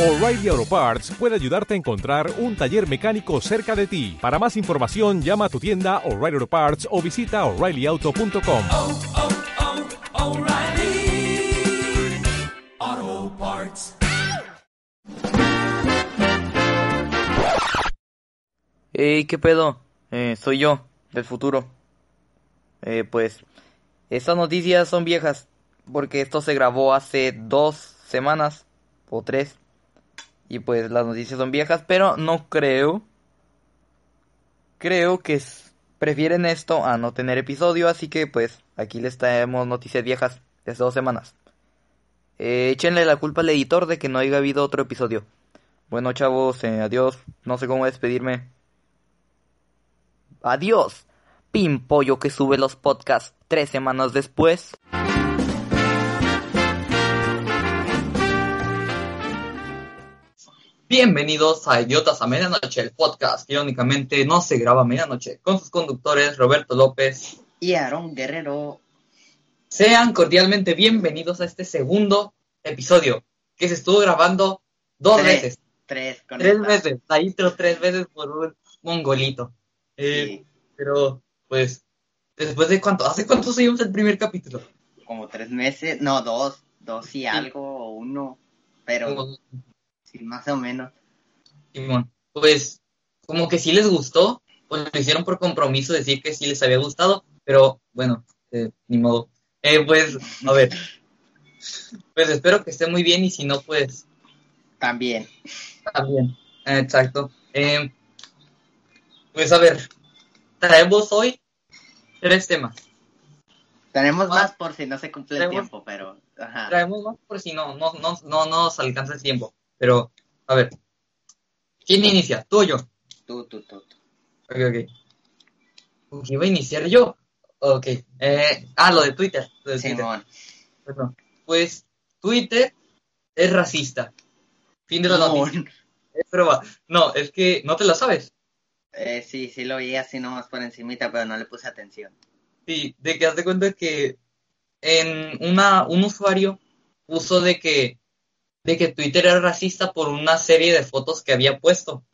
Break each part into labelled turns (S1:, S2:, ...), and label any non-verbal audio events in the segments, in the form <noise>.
S1: O'Reilly Auto Parts puede ayudarte a encontrar un taller mecánico cerca de ti. Para más información, llama a tu tienda O'Reilly Auto Parts o visita oreillyauto.com.
S2: oh, oh, O'Reilly Auto Parts.
S3: Hey, ¿qué pedo? Eh, soy yo, del futuro. Eh, pues, estas noticias son viejas, porque esto se grabó hace dos semanas, o tres. Y pues las noticias son viejas, pero no creo. Creo que prefieren esto a no tener episodio, así que pues aquí les traemos noticias viejas de hace dos semanas. Eh, échenle la culpa al editor de que no haya habido otro episodio. Bueno, chavos, eh, adiós. No sé cómo despedirme. Adiós. Pimpollo que sube los podcasts tres semanas después.
S4: Bienvenidos a Idiotas a Medianoche, el podcast que irónicamente no se graba a medianoche, con sus conductores Roberto López.
S5: y Aarón Guerrero.
S4: Sean cordialmente bienvenidos a este segundo episodio, que se estuvo grabando dos
S5: Tres.
S4: veces,
S5: Tres con
S4: tres veces, la intro tres veces por un mongolito. Eh,
S5: Sí,
S4: Pero, pues, después de cuánto, ¿hace cuánto seguimos el primer capítulo?
S5: como tres meses, no, dos, dos y algo, o uno, pero
S4: Como-
S5: sí, más o menos.
S4: Simón, pues como que sí les gustó, pues lo hicieron por compromiso decir que sí les había gustado, pero bueno, eh, ni modo. Eh, pues, a ver, pues espero que esté muy bien y si no, pues
S5: También.
S4: también. Eh, exacto. Eh, pues a ver, traemos hoy tres temas.
S5: Tenemos más por si no se cumple el tiempo, pero, ajá.
S4: Traemos más por si no, no, no, no nos alcanza el tiempo. Pero, a ver, ¿quién inicia? ¿Tú o yo?
S5: Tú, tú, tú, tú.
S4: Ok, ok. Iba a iniciar yo. Ok. Eh, ah, lo de Twitter. Lo de Twitter. Perdón. Pues Twitter es racista. Fin de la noticia.
S5: Simón.
S4: Es prueba. No, es que no te lo sabes.
S5: Eh, sí, sí lo vi así nomás por encimita, pero no le puse atención.
S4: Sí, de que haz de cuenta que en una, un usuario puso de que, de que Twitter era racista por una serie de fotos que había puesto.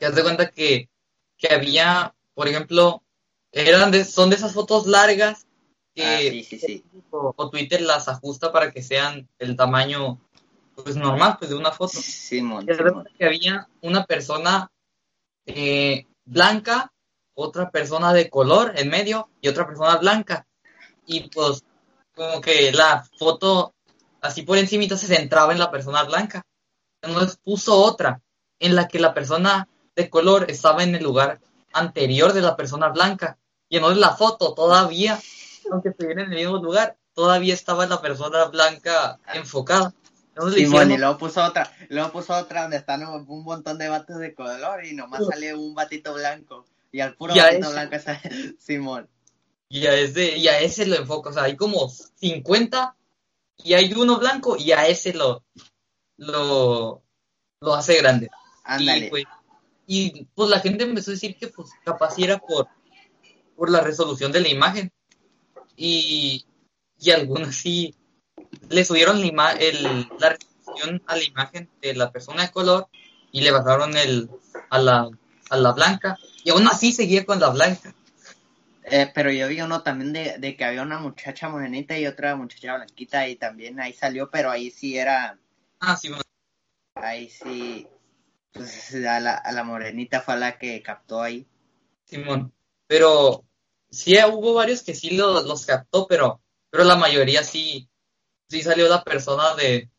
S4: Haz de cuenta que, que había, por ejemplo, eran de, son de esas fotos largas que
S5: Ah, sí, sí, sí.
S4: o, o Twitter las ajusta para que sean el tamaño pues normal pues de una foto.
S5: Simón,
S4: que había una persona eh, blanca, otra persona de color en medio y otra persona blanca. Y pues como que la foto así por encimita se centraba en la persona blanca. Entonces puso otra en la que la persona de color estaba en el lugar anterior de la persona blanca. Y entonces la foto todavía, aunque estuviera en el mismo lugar, todavía estaba la persona blanca enfocada. Entonces
S5: Simón,
S4: hicieron-
S5: y luego puso otra, luego puso otra donde están un montón de vatos de color y nomás
S4: Uh.
S5: sale un batito blanco. Y al puro
S4: Y
S5: batito
S4: ese-
S5: blanco está <laughs> Simón.
S4: Y a ese, y a ese lo enfoca, o sea, hay como 50 y hay uno blanco y a ese lo, lo, lo hace grande.
S5: Ándale.
S4: Y pues, y pues la gente empezó a decir que pues capaz era por, por la resolución de la imagen. Y, y algunos sí le subieron la, el, la resolución a la imagen de la persona de color y le bajaron el a la, a la blanca. Y aún así seguía con la blanca.
S5: Eh, pero yo vi uno también de, de que había una muchacha morenita y otra muchacha blanquita y también ahí salió, pero ahí sí era,
S4: Ah, sí, bueno.
S5: ahí sí, pues a la, a la morenita fue la que captó ahí.
S4: Simón. Pero sí hubo varios que sí lo- los captó, pero, pero la mayoría sí, sí salió la persona de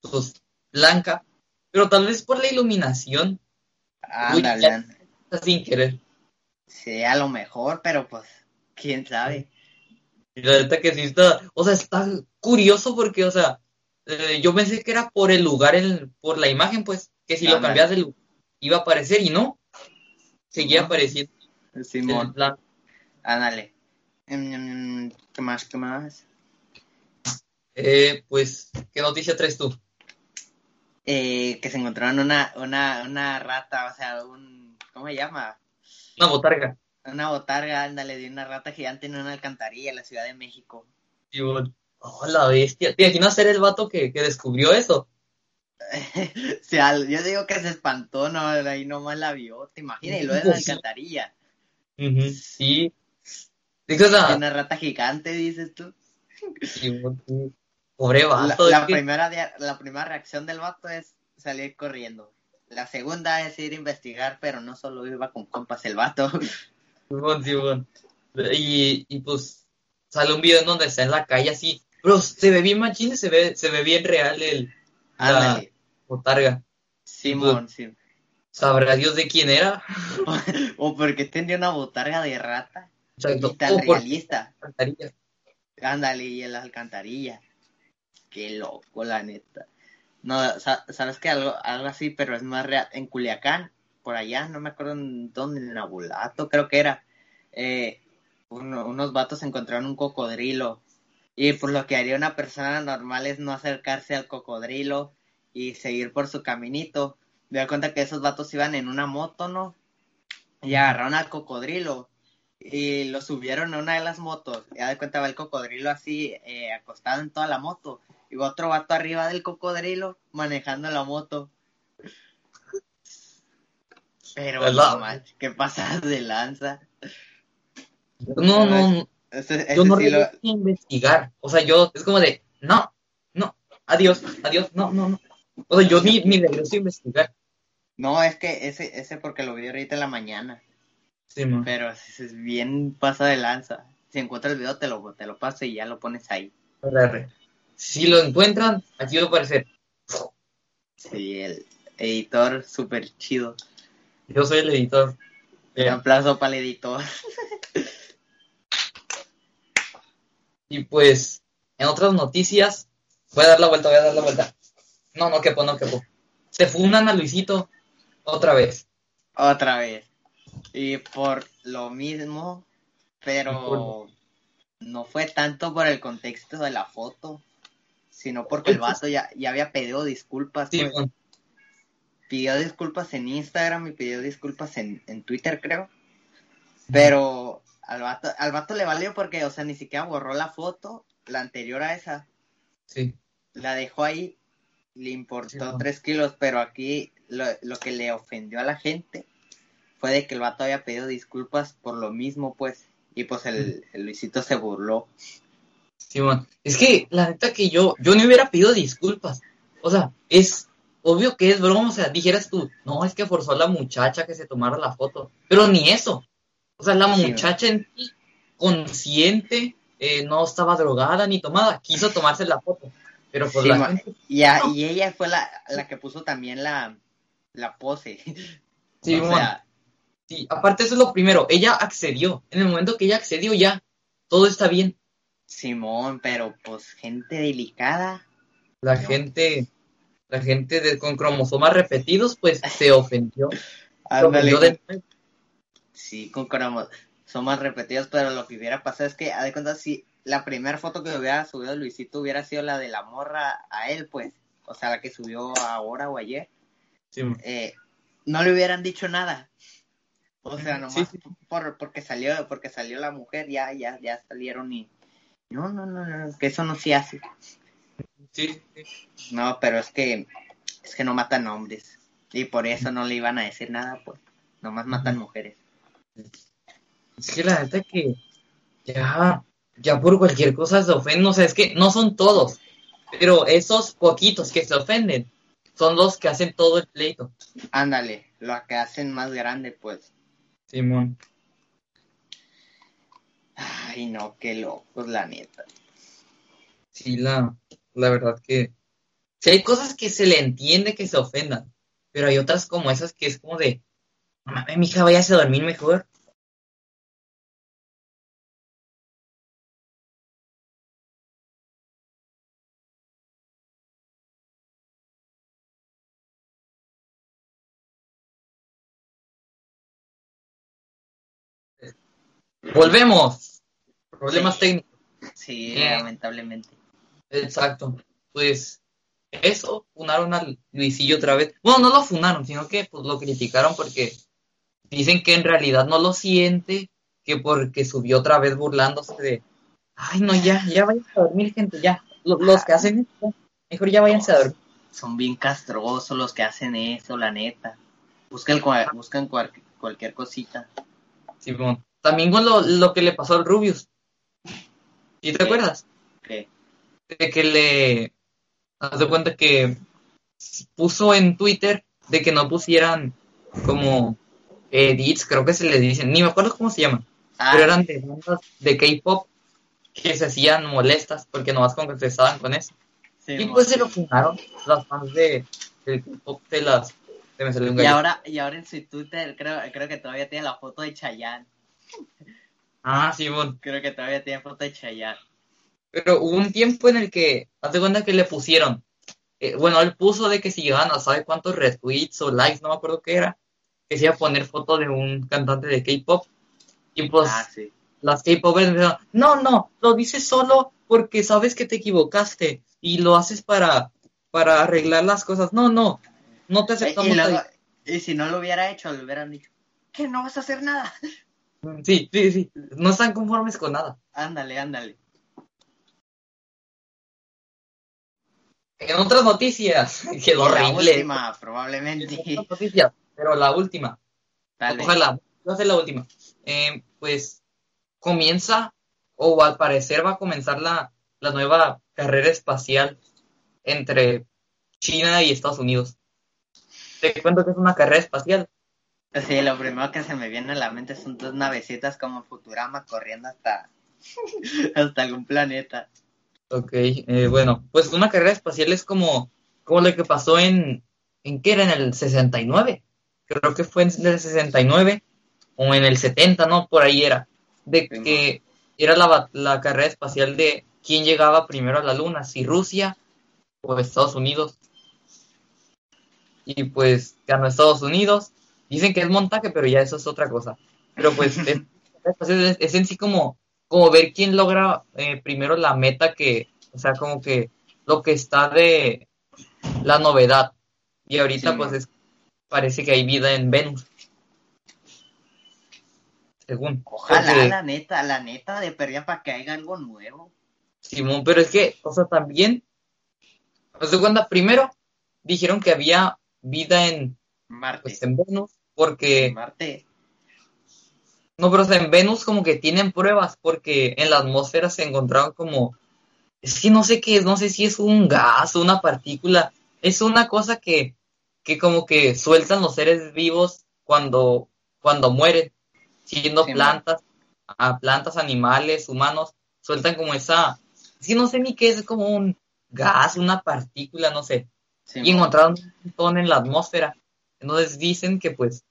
S4: pues, blanca. Pero tal vez por la iluminación,
S5: Ándale,
S4: ya-
S5: ándale.
S4: sin querer.
S5: Sí, a lo mejor, pero pues, quién sabe.
S4: Y la neta que sí está, o sea, está curioso porque, o sea, eh, yo pensé que era por el lugar, el, por la imagen, pues, que si lo cambias de iba a aparecer y no, seguía
S5: No.
S4: apareciendo
S5: Simón, ándale. Mm, ¿Qué más, qué más?
S4: Eh, pues, ¿qué noticia traes tú?
S5: Eh, que se encontraron una, una, una rata, o sea, un, ¿cómo se llama?
S4: Una botarga.
S5: Una botarga, ándale, de una rata gigante en una alcantarilla en la Ciudad de México.
S4: Simón. Oh, la bestia. ¿Te imaginas ser el vato que, que descubrió eso? <laughs>
S5: o sea, yo digo que se espantó, no, ahí nomás la vio, te imaginas, y luego en la <laughs> alcantarilla.
S4: Sí. Es que, o sea,
S5: Una rata gigante, dices tú.
S4: sí, sí. Pobre
S5: La,
S4: vato.
S5: la
S4: es que-
S5: primera, la primera reacción del vato es salir corriendo. La segunda es ir a investigar, pero no solo iba con compas el vato.
S4: Y, y pues sale un video en donde está en la calle así. Pero se ve bien machín, se ve, se ve bien real el la botarga.
S5: Simón, sí.
S4: Sabrá Dios de quién era. <laughs>
S5: O porque tenía una botarga de rata.
S4: Exacto.
S5: Y tan
S4: O por
S5: realista. Ándale, y en la alcantarilla. Qué loco, la neta. No, sa- sabes que algo, algo así, pero es más real. En Culiacán, por allá, no me acuerdo en dónde, en Abulato, creo que era. eh, uno- unos vatos encontraron un cocodrilo. Y por lo que haría una persona normal es no acercarse al cocodrilo y seguir por su caminito. Me da cuenta que esos vatos iban en una moto, ¿no? Y agarraron al cocodrilo y lo subieron a una de las motos. Ya de cuenta va el cocodrilo así eh, acostado en toda la moto. Y otro vato arriba del cocodrilo manejando la moto. Pero no manches, ¿qué pasa de lanza?
S4: No, no, no.
S5: Ese- ese
S4: Yo no
S5: sí lo-
S4: investigar. O sea, yo, es como de, no, no, adiós, adiós, no, no, no. O sea, yo ni, ni regreso a investigar.
S5: No, es que ese, ese porque lo vi ahorita en la mañana.
S4: Sí, man.
S5: Pero ese es bien pasa de lanza. Si encuentras el video te lo, te lo paso y ya lo pones ahí.
S4: Arre. Si lo encuentran, aquí va a aparecer.
S5: Sí, el editor súper chido.
S4: Yo soy el editor.
S5: Un aplauso para el editor.
S4: Y pues, en otras noticias, voy a dar la vuelta, voy a dar la vuelta. No, no quepo, no quepo. Se funan a Luisito otra vez.
S5: Otra vez. Y por lo mismo, pero no fue tanto por el contexto de la foto, sino porque el vato ya, ya había pedido disculpas.
S4: Sí,
S5: pues. pidió disculpas en Instagram y pidió disculpas en, en Twitter, creo. Pero al vato, al vato le valió porque, o sea, ni siquiera borró la foto, la anterior a esa.
S4: sí.
S5: La dejó ahí, le importó tres kilos, pero aquí lo, lo que le ofendió a la gente fue de que el vato había pedido disculpas por lo mismo, pues. Y pues el, el Luisito se burló.
S4: Sí, man. Es que la neta que yo, yo no hubiera pedido disculpas. O sea, es obvio que es broma. O sea, dijeras tú, no, es que forzó a la muchacha que se tomara la foto. Pero ni eso. O sea, la
S5: Sí,
S4: muchacha en sí, consciente, eh, no estaba drogada ni tomada, quiso tomarse la foto. Pero por
S5: Sí,
S4: la gente,
S5: Y, a- y ella fue la, la que puso también la, la pose. <laughs>
S4: sí,
S5: o
S4: man.
S5: sea,
S4: Sí, aparte eso es lo primero, ella accedió. En el momento que ella accedió ya, todo está bien.
S5: Simón, pero pues gente delicada.
S4: La gente, la gente de- con cromosomas repetidos, pues se ofendió. <laughs> Ofendió de.
S5: Sí, con cromos. Son más repetidos, pero lo que hubiera pasado es que, a de cuenta, si la primera foto que hubiera subido Luisito hubiera sido la de la morra a él, pues, o sea, la que subió ahora o ayer,
S4: Sí,
S5: eh, no le hubieran dicho nada. O sea,
S4: Sí,
S5: nomás
S4: sí.
S5: Por, porque salió, porque salió la mujer, ya, ya, ya salieron y no, no, no, no, que eso no se hace.
S4: Sí, sí.
S5: No, pero es que es que no matan hombres y por eso no le iban a decir nada, pues, nomás matan mujeres.
S4: Es que la neta que ya, ya por cualquier cosa se ofenden, o sea, es que no son todos, pero esos poquitos que se ofenden son los que hacen todo el pleito.
S5: Ándale, lo que hacen más grande, pues.
S4: Simón.
S5: Ay, no, qué locos, la neta.
S4: Sí, la, la verdad que sí hay cosas que se le entiende que se ofendan, pero hay otras como esas que es como de, no mames, mija, váyase a dormir mejor. Volvemos. Problemas
S5: Sí.
S4: técnicos.
S5: Sí,
S4: Eh.
S5: lamentablemente.
S4: Exacto. Pues eso, funaron al Luisillo otra vez. Bueno, no lo funaron, sino que pues lo criticaron porque dicen que en realidad no lo siente, que porque subió otra vez burlándose de, ay no, ya, ya váyanse a dormir, gente, ya. Lo- Los, que hacen esto, mejor ya váyanse a dormir.
S5: son bien castrosos los que hacen eso, la neta. Buscan, buscan cual- cualquier cosita.
S4: Simón. También con lo, lo que le pasó al Rubius. ¿Y te
S5: ¿Qué?
S4: acuerdas?
S5: Que
S4: De que le... Haz de cuenta que puso en Twitter de que no pusieran como edits, creo que se le dicen, ni me acuerdo cómo se llaman,
S5: Ah,
S4: pero eran de bandas de K-pop que se hacían molestas porque nomás contestaban con eso.
S5: sí,
S4: y pues se lo fundaron las fans de, del K-pop de las... Se me salió un
S5: y
S4: gallo.
S5: ahora, y ahora en su Twitter creo, creo que todavía tiene la foto de Chayanne.
S4: Ah, Simón.
S5: Creo que todavía tiene foto de Chayanne.
S4: Pero hubo un tiempo en el que, haz de cuenta que le pusieron, eh, bueno, él puso de que si llegaban a sabe cuántos retweets o likes, no me acuerdo qué era, que se iba a poner foto de un cantante de K-pop. Y pues
S5: Ah, sí.
S4: las K-popers dijeron, no, no, lo dices solo porque sabes que te equivocaste y lo haces para, para arreglar las cosas. No, no, no te
S5: Y,
S4: aceptamos.
S5: luego-
S4: ahí".
S5: y si no lo hubiera hecho, le hubieran dicho, que no vas a hacer nada.
S4: Sí, sí, sí, no están conformes con nada.
S5: Ándale, ándale.
S4: En otras noticias, <laughs> <laughs> quedó
S5: la
S4: horrible.
S5: última,
S4: En
S5: probablemente.
S4: otras noticias, pero la última.
S5: Tal vez.
S4: Ojalá, va a ser la última. Eh, pues comienza, o al parecer va a comenzar la, la nueva carrera espacial entre China y Estados Unidos. Te cuento que es una carrera espacial.
S5: Sí, lo primero que se me viene a la mente son dos navecitas como Futurama corriendo hasta, <laughs> hasta algún planeta.
S4: Ok, eh, bueno, pues una carrera espacial es como, como lo que pasó en, ¿en qué era? En el 69. Creo que fue en el 69 o en el 70, ¿no? Por ahí era. De
S5: Sí,
S4: que era la, la carrera espacial de quién llegaba primero a la Luna, si Rusia o Estados Unidos. Y pues ganó Estados Unidos. Dicen que es montaje, pero ya eso es otra cosa. Pero pues <laughs> es, es- es en sí como, como ver quién logra eh, primero la meta que, o sea, como que lo que está de la novedad. Y ahorita
S5: Sí,
S4: pues es, parece que hay vida en Venus. Según.
S5: Ojalá,
S4: Porque-
S5: la neta, la neta de perdida para que haya algo nuevo.
S4: Simón, pero es que, o sea, también, o sea, cuando primero dijeron que había vida en,
S5: Marte.
S4: pues, en Venus, porque,
S5: Marte.
S4: no, pero o sea, en Venus como que tienen pruebas, porque en la atmósfera se encontraron como, es que no sé qué es, no sé si es un gas o una partícula, es una cosa que, que como que sueltan los seres vivos cuando, cuando mueren, siendo
S5: Sí,
S4: plantas, a plantas, animales, humanos, sueltan como esa, es que no sé ni qué es, es como un gas, una partícula, no sé,
S5: Sí,
S4: y encontraron un montón en la atmósfera. Entonces dicen que pues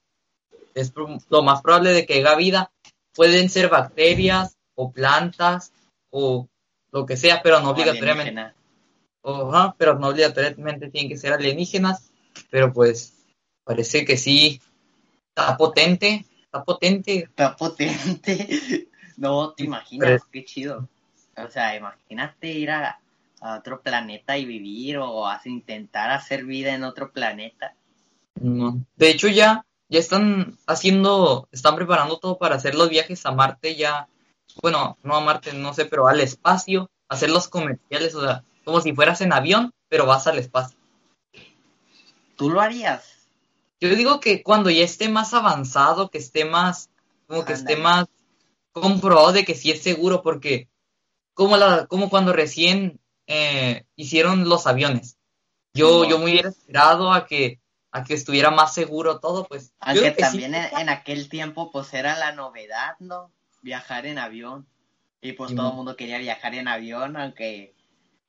S4: es lo más probable de que haya vida. Pueden ser bacterias o plantas o lo que sea, pero no
S5: O
S4: obligatoriamente. Ajá, pero no obligatoriamente tienen que ser alienígenas. Pero pues parece que sí. Está potente, está potente.
S5: Está potente. <laughs> No, te imaginas, qué chido. O sea, imagínate ir a, a otro planeta y vivir o intentar hacer vida en otro planeta.
S4: No. De hecho ya, ya están haciendo, están preparando todo para hacer los viajes a Marte ya, bueno, no a Marte, no sé, pero al espacio, hacer los comerciales, o sea, como si fueras en avión, pero vas al espacio.
S5: ¿Tú lo harías?
S4: Yo digo que cuando ya esté más avanzado, que esté más, como que esté más comprobado de que sí es seguro, porque como la, como cuando recién eh, hicieron los aviones. Yo, yo me hubiera esperado a que, a que estuviera más seguro todo, pues.
S5: Aunque
S4: que sí.
S5: también en, en aquel tiempo pues era la novedad, ¿no? Viajar en avión. Y pues todo el mundo quería viajar en avión, aunque,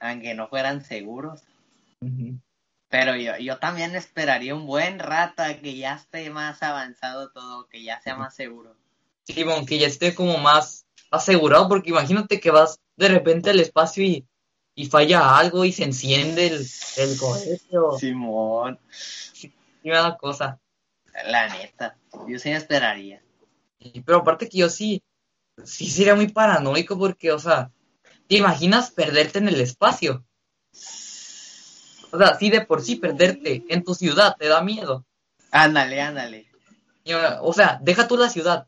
S5: aunque no fueran seguros. Pero yo, yo también esperaría un buen rato a que ya esté más avanzado todo, que ya sea más seguro.
S4: Sí, aunque ya esté como más asegurado, porque imagínate que vas de repente al espacio y, y falla algo y se enciende el, el cohete
S5: Simón,
S4: sí me da cosa.
S5: la neta, yo sí esperaría.
S4: Y- Pero aparte que yo sí, sí sería muy paranoico porque, o sea, ¿te imaginas perderte en el espacio? O sea, sí de por sí perderte en tu ciudad te da miedo.
S5: Ándale, ándale,
S4: Y, O sea, deja tú la ciudad.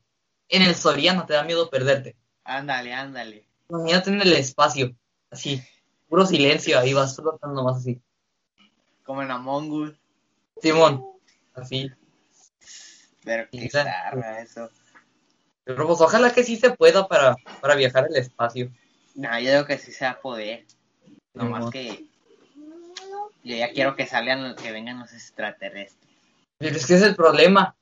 S4: En el Soriano te da miedo perderte.
S5: ándale, ándale.
S4: Imagínate en el espacio, así, puro silencio, ahí vas flotando más así.
S5: Como en Among Us.
S4: Simón, así.
S5: Pero qué zarra eso.
S4: Pero pues ojalá que sí se pueda para, para viajar al espacio.
S5: No, yo digo que sí se va a poder. Nomás
S4: Simón.
S5: que yo ya quiero que salgan, que vengan los extraterrestres.
S4: Pero es que es el problema.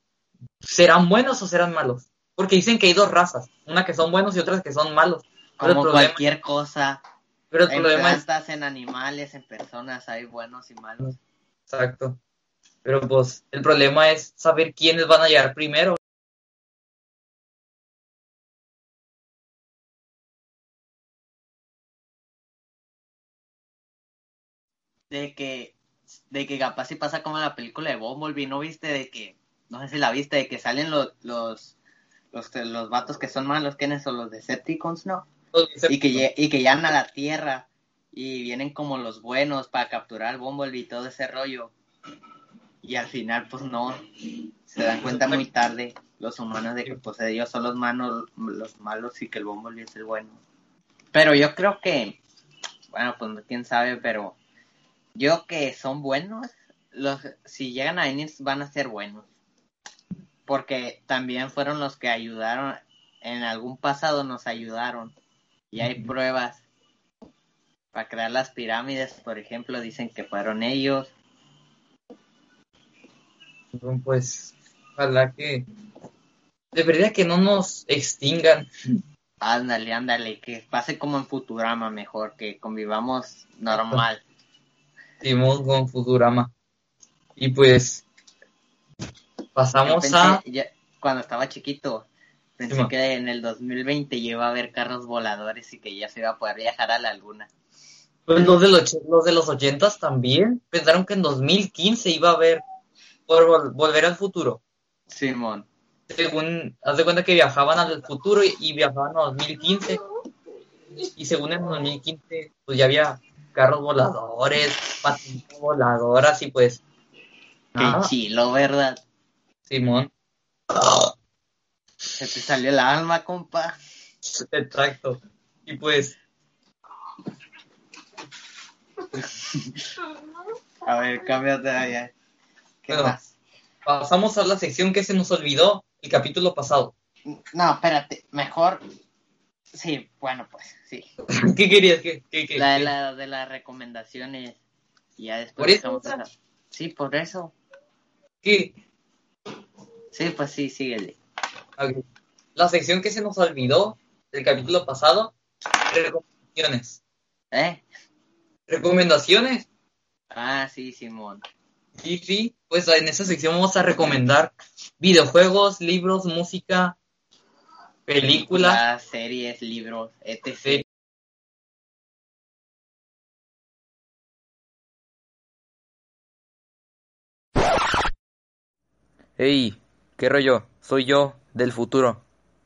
S4: ¿Serán buenos o serán malos? Porque dicen que hay dos razas, una que son buenos y otras que son malos. Pero
S5: Como cualquier cosa,
S4: pero el
S5: en
S4: problema es
S5: en animales, en personas, hay buenos y malos.
S4: exacto. Pero pues el problema es saber quiénes van a llegar primero.
S5: De que, de que capaz si pasa como en la película de Bumblebee, ¿no viste? De que, no sé si la viste, de que salen los, los, los, los vatos que son malos, ¿quiénes son los Decepticons, no? y que, y que llegan a la Tierra y vienen como los buenos para capturar al Bumblebee y todo ese rollo. Y al final, pues no, se dan cuenta muy tarde los humanos de que pues ellos son los, manos, los malos y que el Bumblebee es el bueno. Pero yo creo que, bueno, pues quién sabe, pero yo que son buenos, los si llegan a venir van a ser buenos. Porque también fueron los que ayudaron, en algún pasado nos ayudaron. Y hay pruebas para crear las pirámides, por ejemplo, dicen que fueron ellos.
S4: Pues ojalá que de verdad que no nos extingan.
S5: Ándale, ándale, que pase como en Futurama mejor, que convivamos normal. <laughs>
S4: Simón con Futurama. Y pues pasamos
S5: pensé-
S4: a
S5: ya- cuando estaba chiquito, pensé
S4: Simón.
S5: que en el 2020 ya iba a haber carros voladores y que ya se iba a poder viajar a la luna.
S4: pues, los de los, los de los 80 también. Pensaron que en 2015 iba a haber por vol- volver al futuro.
S5: Simón.
S4: Según, haz de cuenta que viajaban al futuro y, y viajaban a 2015. Y según en 2015, pues ya había carros voladores, patinetas voladoras y pues.
S5: Qué chilo, ¿verdad?
S4: Simón.
S5: Se te salió el alma, compa.
S4: Exacto. Y pues, <laughs>
S5: A ver, cámbiate allá. ¿Qué
S4: Bueno.
S5: más?
S4: pasamos a la sección que se nos olvidó el capítulo pasado.
S5: No, espérate, mejor. Sí, bueno, pues sí. <laughs>
S4: ¿Qué querías? ¿Qué, qué, qué-
S5: La la de las recomendaciones. Y ya después.
S4: ¿Por eso,
S5: esa- Sí, por eso.
S4: ¿Qué?
S5: Sí, pues sí, síguele.
S4: Ok. La sección que se nos olvidó del capítulo pasado, recomendaciones.
S5: ¿Eh?
S4: ¿Recomendaciones?
S5: Ah, sí, Simón.
S4: Sí, sí. Pues en esa sección vamos a recomendar videojuegos, libros, música, películas,
S5: Las series, libros, etc.
S3: Hey, ¿qué rollo? Soy yo, del futuro.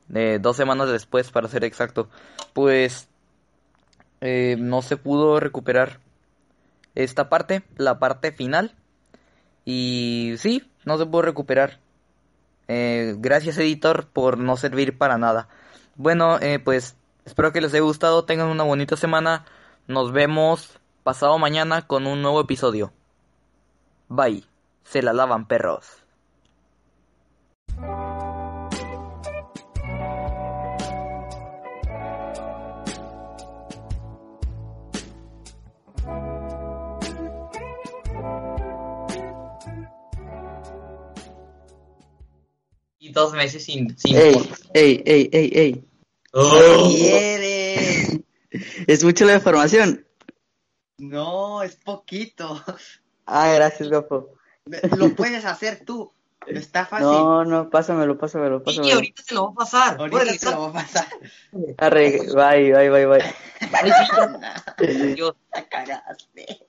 S3: De dos semanas después, para ser exacto. Pues eh, no se pudo recuperar esta parte, la parte final. Y sí, no se pudo recuperar. Eh, gracias editor por no servir para nada. Bueno, eh, pues espero que les haya gustado, tengan una bonita semana. Nos vemos pasado mañana con un nuevo episodio. Bye. Se la lavan perros.
S4: Dos meses sin, sin
S6: Ey, ey, ey, ey, ey.
S4: Oh.
S5: ¿Quieres?
S6: Es mucho la información.
S5: No, es poquito.
S6: Ah, gracias, guapo.
S5: Lo puedes hacer tú. Está fácil.
S6: No, no, pásamelo, pásamelo,
S4: Y
S6: pásamelo.
S4: ahorita se lo va a pasar.
S5: Ahorita
S4: Órale,
S5: te lo voy a pasar.
S6: Arre, bye, bye, bye, bye.
S4: Dios.
S5: La <laughs> cagaste.